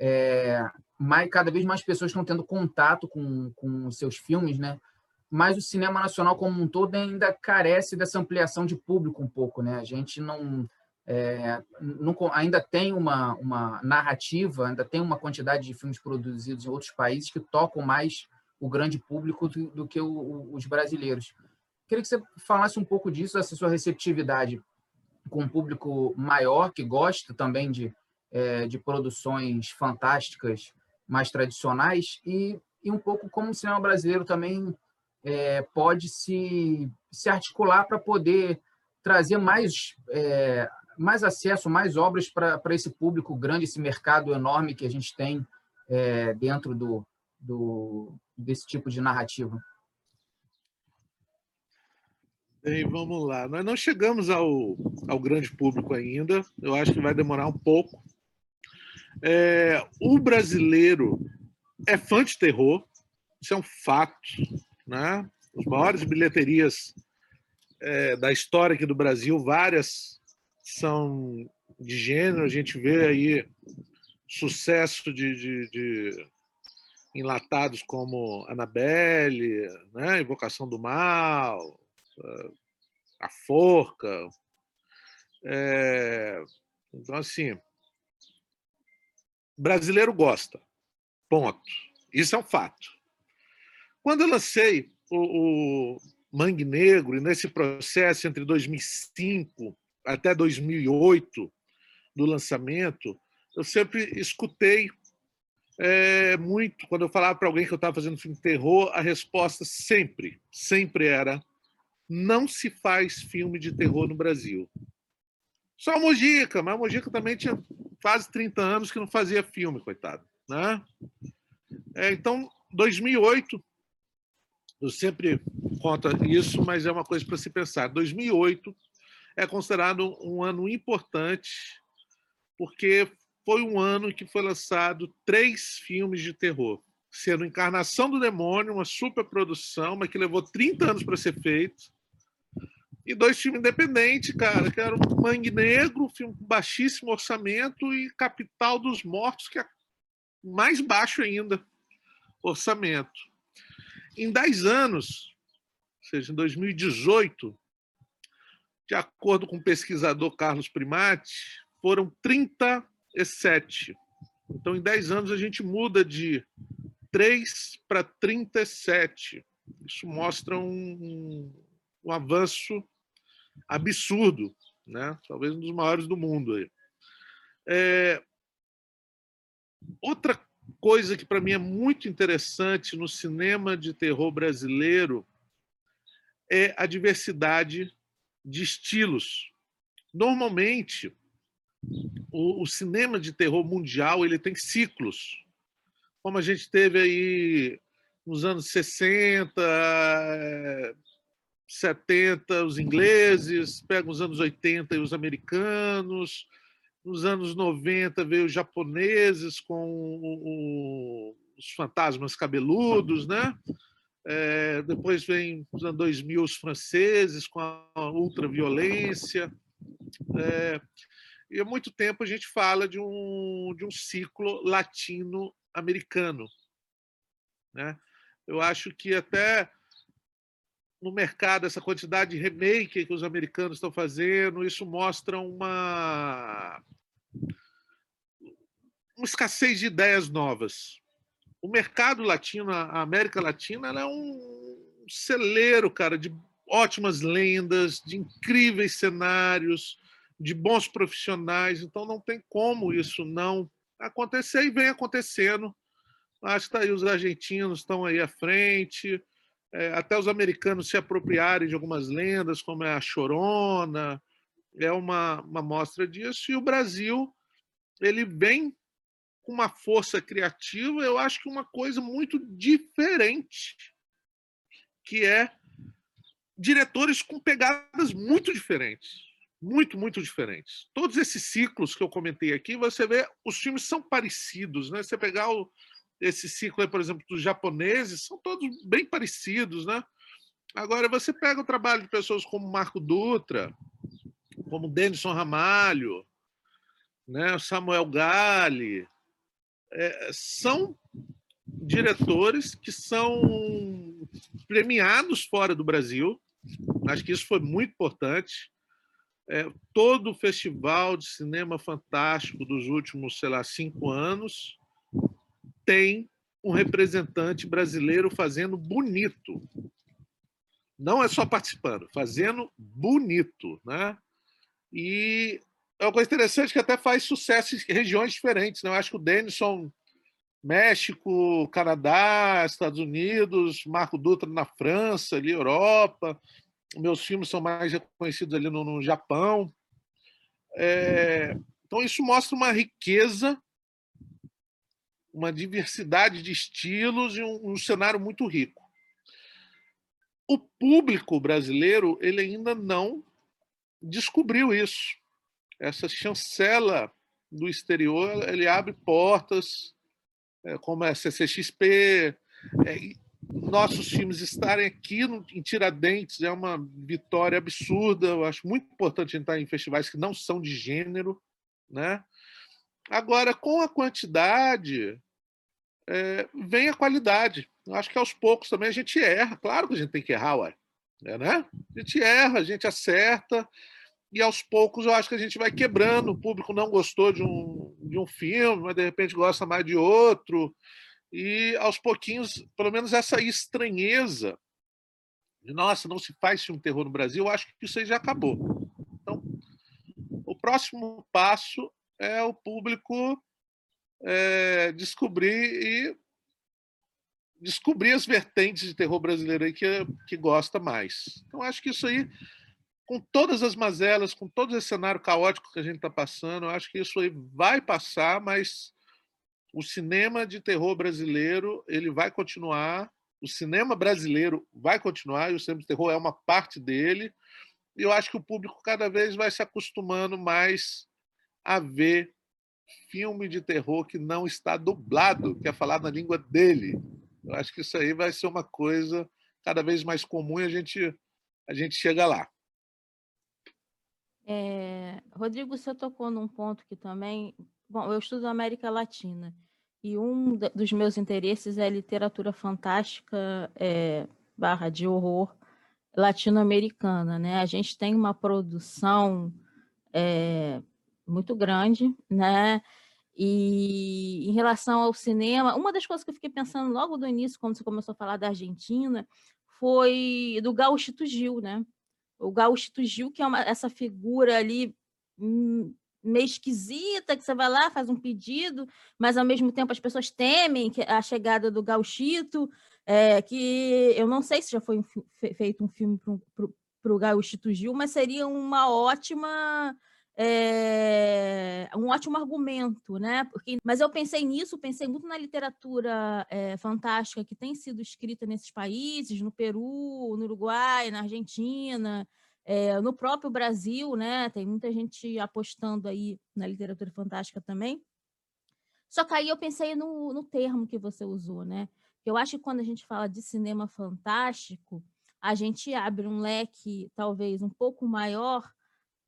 é, mais, cada vez mais pessoas estão tendo contato com, com seus filmes, né? Mas o cinema nacional como um todo ainda carece dessa ampliação de público um pouco, né? A gente não é, não, ainda tem uma, uma narrativa, ainda tem uma quantidade de filmes produzidos em outros países que tocam mais o grande público do, do que o, os brasileiros. Queria que você falasse um pouco disso, dessa sua receptividade com um público maior, que gosta também de, é, de produções fantásticas mais tradicionais, e, e um pouco como o cinema brasileiro também é, pode se, se articular para poder trazer mais, é, mais acesso, mais obras para esse público grande, esse mercado enorme que a gente tem é, dentro do, do, desse tipo de narrativa. Bem, vamos lá. Nós não chegamos ao, ao grande público ainda. Eu acho que vai demorar um pouco. É, o brasileiro é fã de terror. Isso é um fato. Né? As maiores bilheterias é, da história aqui do Brasil, várias são de gênero. A gente vê aí sucesso de, de, de enlatados como Annabelle, né? Invocação do Mal, a forca. É, então, assim, brasileiro gosta. Ponto. Isso é um fato. Quando eu lancei o, o Mangue Negro, e nesse processo entre 2005 até 2008 do lançamento, eu sempre escutei é, muito, quando eu falava para alguém que eu estava fazendo filme de terror, a resposta sempre, sempre era não se faz filme de terror no Brasil. Só a Mojica, mas a Mojica também tinha quase 30 anos que não fazia filme, coitado. Né? É, então, 2008, eu sempre conto isso, mas é uma coisa para se pensar. 2008 é considerado um ano importante, porque foi um ano que foi lançado três filmes de terror, sendo Encarnação do Demônio, uma superprodução, mas que levou 30 anos para ser feito, e dois filmes independentes, cara, que era o Mangue Negro, filme com baixíssimo orçamento, e Capital dos Mortos, que é mais baixo ainda orçamento. Em 10 anos, ou seja, em 2018, de acordo com o pesquisador Carlos Primati, foram 37. Então, em 10 anos, a gente muda de 3 para 37. Isso mostra um, um avanço absurdo, né? talvez um dos maiores do mundo. Aí. É... Outra coisa que para mim é muito interessante no cinema de terror brasileiro é a diversidade de estilos. Normalmente, o, o, cinema de terror mundial ele tem ciclos, como a gente teve aí nos anos 60, 70 os ingleses, pega os anos 80 e os americanos, nos anos 90 veio os japoneses com o, os fantasmas cabeludos, né? É, depois vem nos anos 2000 os franceses com a ultraviolência. É, e há muito tempo a gente fala de um, de um ciclo latino-americano. Né? Eu acho que até no mercado, essa quantidade de remake que os americanos estão fazendo, isso mostra uma, uma escassez de ideias novas. O mercado latino, a América Latina, é um celeiro, cara, de ótimas lendas, de incríveis cenários, de bons profissionais. Então não tem como isso não acontecer e vem acontecendo. Acho que tá aí, os argentinos estão aí à frente, é, até os americanos se apropriarem de algumas lendas, como é a Chorona, é uma, uma mostra disso. E o Brasil, ele vem com uma força criativa, eu acho que uma coisa muito diferente, que é diretores com pegadas muito diferentes. Muito, muito diferentes. Todos esses ciclos que eu comentei aqui, você vê, os filmes são parecidos, né? Você pegar o, esse ciclo, por exemplo, dos japoneses, são todos bem parecidos, né? Agora, você pega o trabalho de pessoas como Marco Dutra, como Denison Ramalho, né, Samuel Gali, é, são diretores que são premiados fora do Brasil. Acho que isso foi muito importante. é, todo o festival de cinema fantástico dos últimos, sei lá, cinco anos tem um representante brasileiro fazendo bonito. Não é só participando, fazendo bonito, né? E é uma coisa interessante que até faz sucesso em regiões diferentes. Né? Eu acho que o Denison, México, Canadá, Estados Unidos, Marco Dutra na França, ali, Europa, meus filmes são mais reconhecidos ali no, no Japão. É, então, isso mostra uma riqueza, uma diversidade de estilos e um, um, cenário muito rico. O público brasileiro ele ainda não descobriu isso. Essa chancela do exterior ele abre portas, é, como a CCXP, é, nossos filmes estarem aqui no, em Tiradentes é uma vitória absurda. Eu acho muito importante entrar em festivais que não são de gênero. Né? Agora, com a quantidade, é, vem a qualidade. Eu acho que aos poucos também a gente erra. Claro que a gente tem que errar, ué. É, né? A gente erra, a gente acerta, e aos poucos eu acho que a gente vai quebrando. O público não gostou de um, de um filme, mas de repente gosta mais de outro e aos pouquinhos, pelo menos essa estranheza de nossa, não se faz filme terror no Brasil, eu acho que isso aí já acabou. Então, o próximo passo é o público é, descobrir e descobrir as vertentes de terror brasileiro aí que, que gosta mais. Então, acho que isso aí, com todas as mazelas, com todo esse cenário caótico que a gente está passando, acho que isso aí vai passar, mas o cinema de terror brasileiro ele vai continuar, o cinema brasileiro vai continuar, e o cinema de terror é uma parte dele, e eu acho que o público cada vez vai se acostumando mais a ver filme de terror que não está dublado, que é falado na língua dele. Eu acho que isso aí vai ser uma coisa cada vez mais comum e a gente, a gente chega lá. É, Rodrigo, você tocou num ponto que também Bom, eu estudo América Latina e um dos meus interesses é literatura fantástica é, barra de horror latino-americana, né? A gente tem uma produção é, muito grande, né? E em relação ao cinema, uma das coisas que eu fiquei pensando logo do início, quando você começou a falar da Argentina, foi do Gauchito Gil, né? O Gauchito Gil, que é uma, essa figura ali hum, meio esquisita, que você vai lá, faz um pedido, mas ao mesmo tempo as pessoas temem a chegada do gauchito, é, que eu não sei se já foi feito um filme para o gauchito Gil, mas seria uma ótima... É, um ótimo argumento, né? Porque, mas eu pensei nisso, pensei muito na literatura é, fantástica que tem sido escrita nesses países, no Peru, no Uruguai, na Argentina, é, no próprio Brasil, né, tem muita gente apostando aí na literatura fantástica também. Só que aí eu pensei no, no termo que você usou, né? Eu acho que quando a gente fala de cinema fantástico, a gente abre um leque talvez um pouco maior,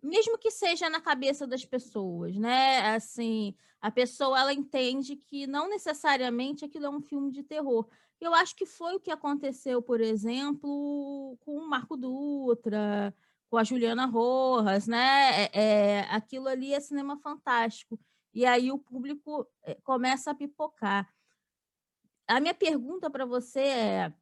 mesmo que seja na cabeça das pessoas, né? Assim, a pessoa ela entende que não necessariamente aquilo é um filme de terror. Eu acho que foi o que aconteceu, por exemplo, com o Marco Dutra, com a Juliana Rojas, né? É, é, aquilo ali é cinema fantástico. E aí o público é, começa a pipocar. A minha pergunta para você é: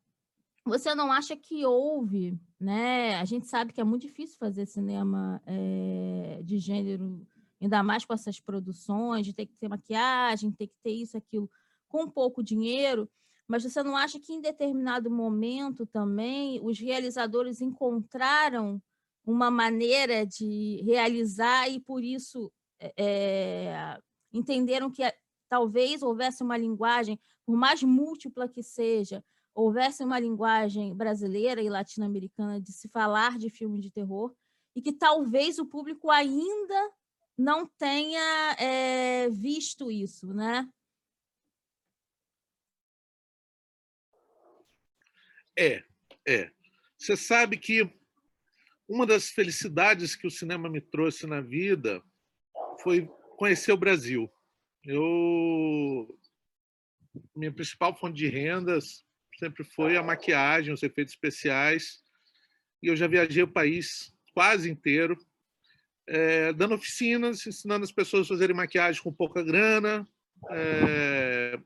você não acha que houve, né? A gente sabe que é muito difícil fazer cinema é, de gênero, ainda mais com essas produções, de ter que ter maquiagem, ter que ter isso, aquilo, com pouco dinheiro. Mas você não acha que em determinado momento também os realizadores encontraram uma maneira de realizar e por isso é, entenderam que talvez houvesse uma linguagem, por mais múltipla que seja, houvesse uma linguagem brasileira e latino-americana de se falar de filme de terror e que talvez o público ainda não tenha é, visto isso, né? É, é. Você sabe que uma das felicidades que o cinema me trouxe na vida foi conhecer o Brasil. Eu minha principal fonte de rendas sempre foi a maquiagem, os efeitos especiais. E eu já viajei o país quase inteiro. é, dando oficinas, ensinando as pessoas a fazerem maquiagem com pouca grana, é,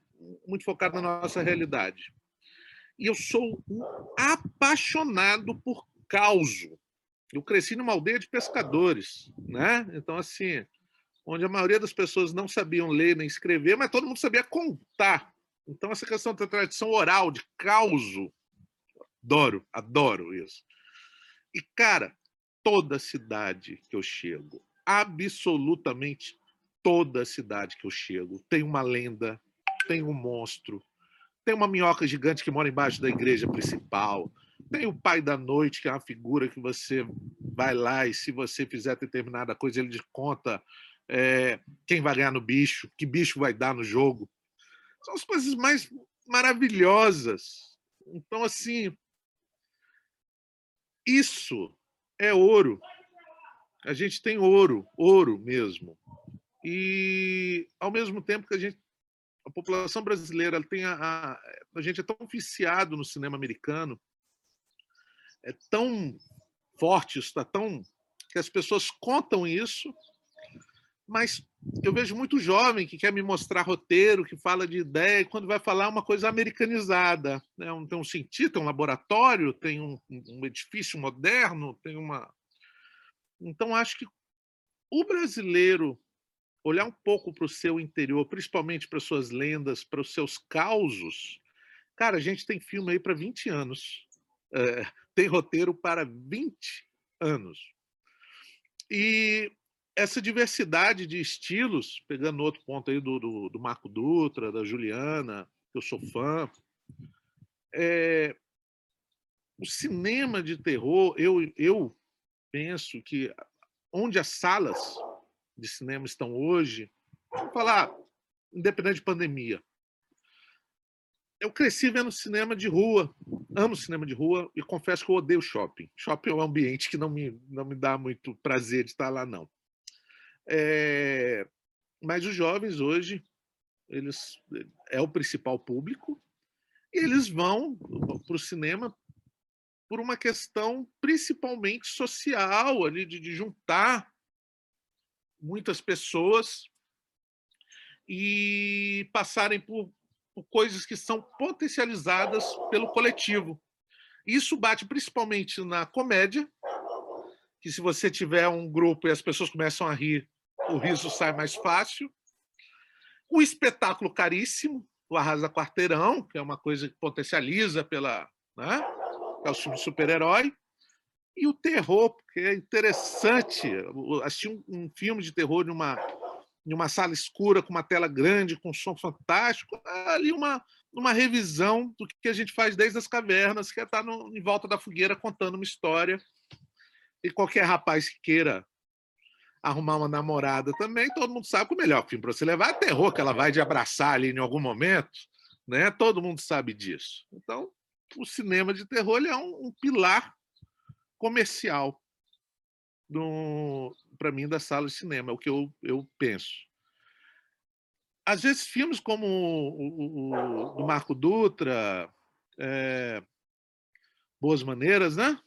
muito focado na nossa realidade. E eu sou um apaixonado por causo. Eu cresci numa aldeia de pescadores, né? Então, assim, onde a maioria das pessoas não sabiam ler nem escrever, mas todo mundo sabia contar. Então, essa questão da tradição oral, de causo, adoro, adoro isso. E, cara, toda cidade que eu chego, absolutamente toda cidade que eu chego, tem uma lenda, tem um monstro, tem uma minhoca gigante que mora embaixo da igreja principal, tem o pai da noite, que é uma figura que você vai lá e se você fizer determinada coisa, ele te conta é, quem vai ganhar no bicho, que bicho vai dar no jogo. São as coisas mais maravilhosas. Então, assim, isso é ouro. A gente tem ouro, ouro mesmo. E, ao mesmo tempo que a gente, a população brasileira tem a, a, a gente é tão viciado no cinema americano, é tão forte, está tão que as pessoas contam isso mas eu vejo muito jovem que quer me mostrar roteiro, que fala de ideia, e quando vai falar uma coisa americanizada. Né? Tem um cientista, um laboratório, tem um, um edifício moderno, tem uma. Então, acho que o brasileiro olhar um pouco para o seu interior, principalmente para suas lendas, para os seus causos. Cara, a gente tem filme aí para 20 anos, é, tem roteiro para 20 anos. E essa diversidade de estilos, pegando outro ponto aí do, do, do Marco Dutra, da Juliana, que eu sou fã, é, o cinema de terror, eu, eu penso que onde as salas de cinema estão hoje, vou falar, independente de pandemia, eu cresci vendo cinema de rua, amo cinema de rua e confesso que eu odeio shopping. Shopping é um ambiente que não me, não me dá muito prazer de estar lá, não. É, mas os jovens hoje, eles é o principal público, e eles vão para o cinema por uma questão principalmente social, ali de, de juntar muitas pessoas e passarem por, por coisas que são potencializadas pelo coletivo. Isso bate principalmente na comédia, que se você tiver um grupo e as pessoas começam a rir, o riso sai mais fácil. O espetáculo caríssimo, o Arrasa Quarteirão, que é uma coisa que potencializa pela. Né? É o filme super-herói. E o terror, porque é interessante assistir um, um filme de terror numa, numa sala escura, com uma tela grande, com um som fantástico, ali uma, uma revisão do que a gente faz desde as cavernas, que é estar no, em volta da fogueira contando uma história. E qualquer rapaz que queira arrumar uma namorada também, todo mundo sabe que o melhor filme para você levar é terror, que ela vai te abraçar ali em algum momento, né? Todo mundo sabe disso. Então, o cinema de terror é um, um pilar comercial para mim da sala de cinema, é o que eu, eu penso. Às vezes filmes como o, o, do Marco Dutra, é, Boas Maneiras, né?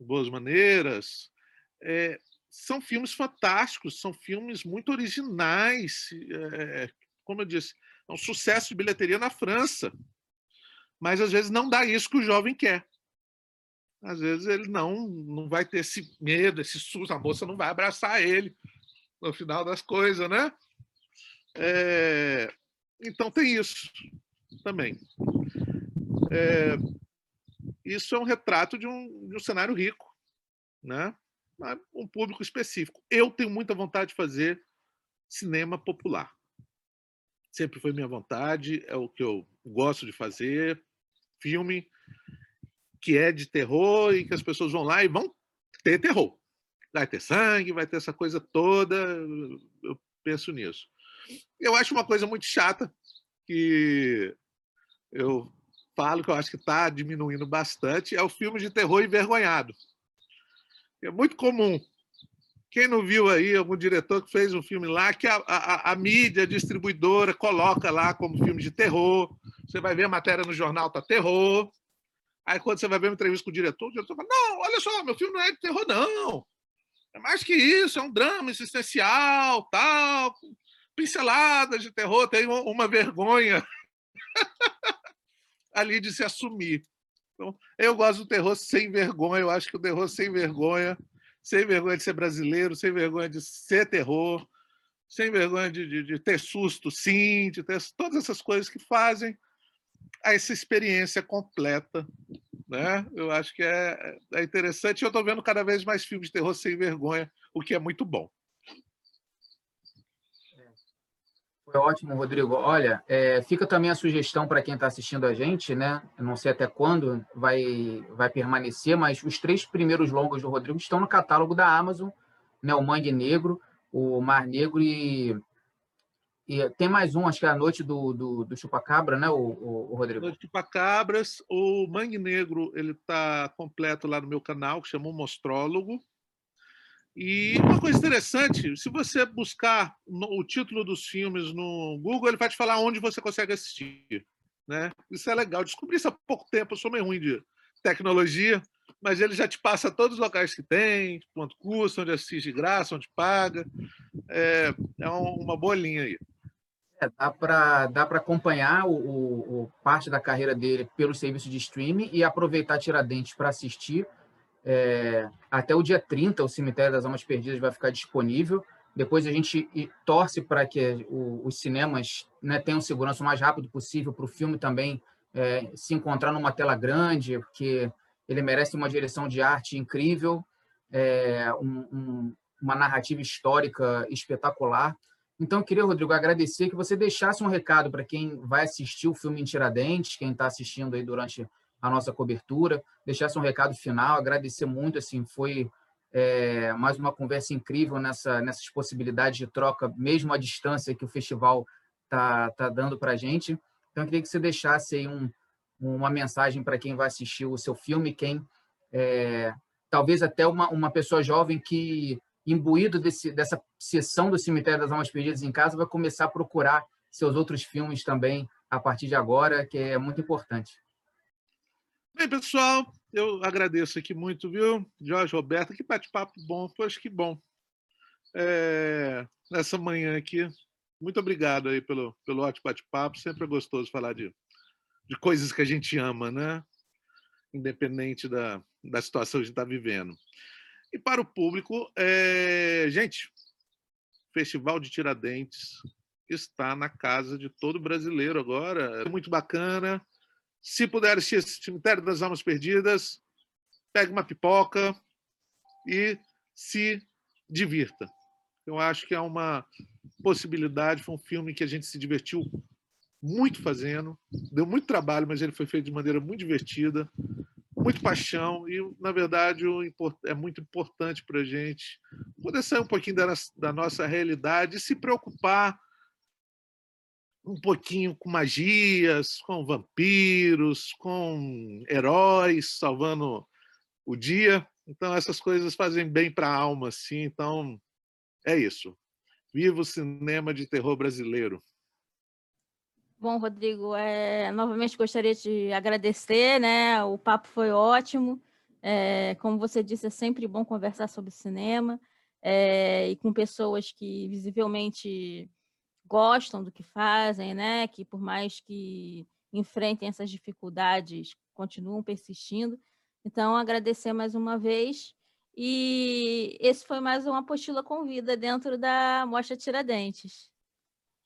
Boas Maneiras, é, são filmes fantásticos, são filmes muito originais. É, como eu disse, é um sucesso de bilheteria na França. Mas às vezes não dá isso que o jovem quer. Às vezes ele não, não vai ter esse medo, esse susto, a moça não vai abraçar ele no final das coisas, né? É, então tem isso também. É, isso é um retrato de um, de um cenário rico, né? Um público específico. Eu tenho muita vontade de fazer cinema popular. Sempre foi minha vontade, é o que eu gosto de fazer. Filme que é de terror e que as pessoas vão lá e vão ter terror. Vai ter sangue, vai ter essa coisa toda. Eu penso nisso. Eu acho uma coisa muito chata que eu falo que eu acho que está diminuindo bastante é o filme de terror envergonhado. É muito comum. Quem não viu aí algum diretor que fez um filme lá que a, a, a mídia a distribuidora coloca lá como filme de terror. Você vai ver a matéria no jornal, tá terror. Aí quando você vai ver uma entrevista com o diretor, o diretor fala: Não, olha só, meu filme não é de terror, não. É mais que isso, é um drama existencial, tal, pinceladas de terror, tem uma vergonha ali de se assumir. Então, eu gosto do terror sem vergonha, eu acho que o terror sem vergonha, sem vergonha de ser brasileiro, sem vergonha de ser terror, sem vergonha de, de, de ter susto, sim, de ter todas essas coisas que fazem essa experiência completa. Né? Eu acho que é, é interessante. Eu estou vendo cada vez mais filmes de terror sem vergonha, o que é muito bom. Foi ótimo, Rodrigo. Olha, é, fica também a sugestão para quem está assistindo a gente, né? Eu não sei até quando vai, vai permanecer, mas os três primeiros longos do Rodrigo estão no catálogo da Amazon, né? O Mangue Negro, o Mar Negro e, e tem mais um, acho que é a Noite do, do, do Chupacabra, né, o, o, o Rodrigo? Noite Chupacabras. O Mangue Negro ele está completo lá no meu canal, que chama o Mostrólogo. E uma coisa interessante, se você buscar o título dos filmes no Google, ele vai te falar onde você consegue assistir. Né? Isso é legal. Descobri isso há pouco tempo, eu sou meio ruim de tecnologia, mas ele já te passa todos os locais que tem, quanto custa, onde assiste de graça, onde paga. É, é uma boa linha aí. É, dá para dá acompanhar o, o, o, parte da carreira dele pelo serviço de streaming e aproveitar Tiradentes para assistir. É, até o dia 30, o Cemitério das Almas Perdidas vai ficar disponível. Depois a gente torce para que os cinemas né, tenham segurança o mais rápido possível para o filme também é, se encontrar numa tela grande, porque ele merece uma direção de arte incrível, é, um, um, uma narrativa histórica espetacular. Então, eu queria, Rodrigo, agradecer que você deixasse um recado para quem vai assistir o filme em Tiradentes, quem está assistindo aí durante a nossa cobertura, deixasse um recado final, agradecer muito, assim, foi é, mais uma conversa incrível nessa, nessas possibilidades de troca, mesmo à distância que o festival está tá dando para a gente. Então, eu queria que você deixasse aí um, uma mensagem para quem vai assistir o seu filme, quem é, talvez até uma, uma pessoa jovem que, imbuído desse, dessa sessão do Cemitério das Almas Perdidas em casa, vai começar a procurar seus outros filmes também a partir de agora, que é muito importante. Bem, pessoal, eu agradeço aqui muito, viu? Jorge Roberto, que bate-papo bom, poxa, que bom. É, nessa manhã aqui, muito obrigado aí pelo, pelo ótimo bate-papo, sempre é gostoso falar de de coisas que a gente ama, né? independente da, da situação que a gente está vivendo. E para o público, é... gente, Festival de Tiradentes está na casa de todo brasileiro agora. É muito bacana. Se puder assistir Cemitério das Almas Perdidas, pegue uma pipoca e se divirta. Eu acho que é uma possibilidade. Foi um filme que a gente se divertiu muito fazendo, deu muito trabalho, mas ele foi feito de maneira muito divertida, muito paixão e, na verdade, é muito importante para a gente poder sair um pouquinho da, da nossa realidade e se preocupar um pouquinho com magias, com vampiros, com heróis salvando o dia. Então, essas coisas fazem bem para a alma, sim. Então, é isso. Viva o cinema de terror brasileiro! Bom, Rodrigo, é, novamente gostaria de agradecer, né? O papo foi ótimo. É, como você disse, é sempre bom conversar sobre cinema é, e com pessoas que visivelmente gostam do que fazem, né? Que por mais que enfrentem essas dificuldades, continuam persistindo. Então, agradecer mais uma vez. E esse foi mais uma apostila com vida dentro da Mostra Tiradentes.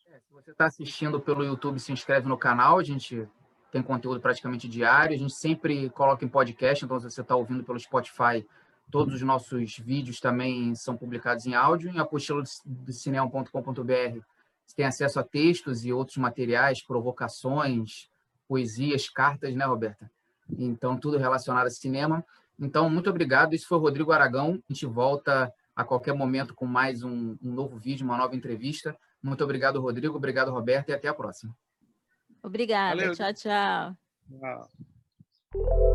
É, se você está assistindo pelo YouTube, se inscreve no canal. A gente tem conteúdo praticamente diário. A gente sempre coloca em podcast, então se você está ouvindo pelo Spotify, todos os nossos vídeos também são publicados em áudio. Em apostila do cinema.com.br você tem acesso a textos e outros materiais, provocações, poesias, cartas, né, Roberta? Então, tudo relacionado a cinema. Então, muito obrigado. Isso foi o Rodrigo Aragão. A gente volta a qualquer momento com mais um, um novo vídeo, uma nova entrevista. Muito obrigado, Rodrigo. Obrigado, Roberto, e até a próxima. Obrigada. Valeu. Tchau, tchau. tchau.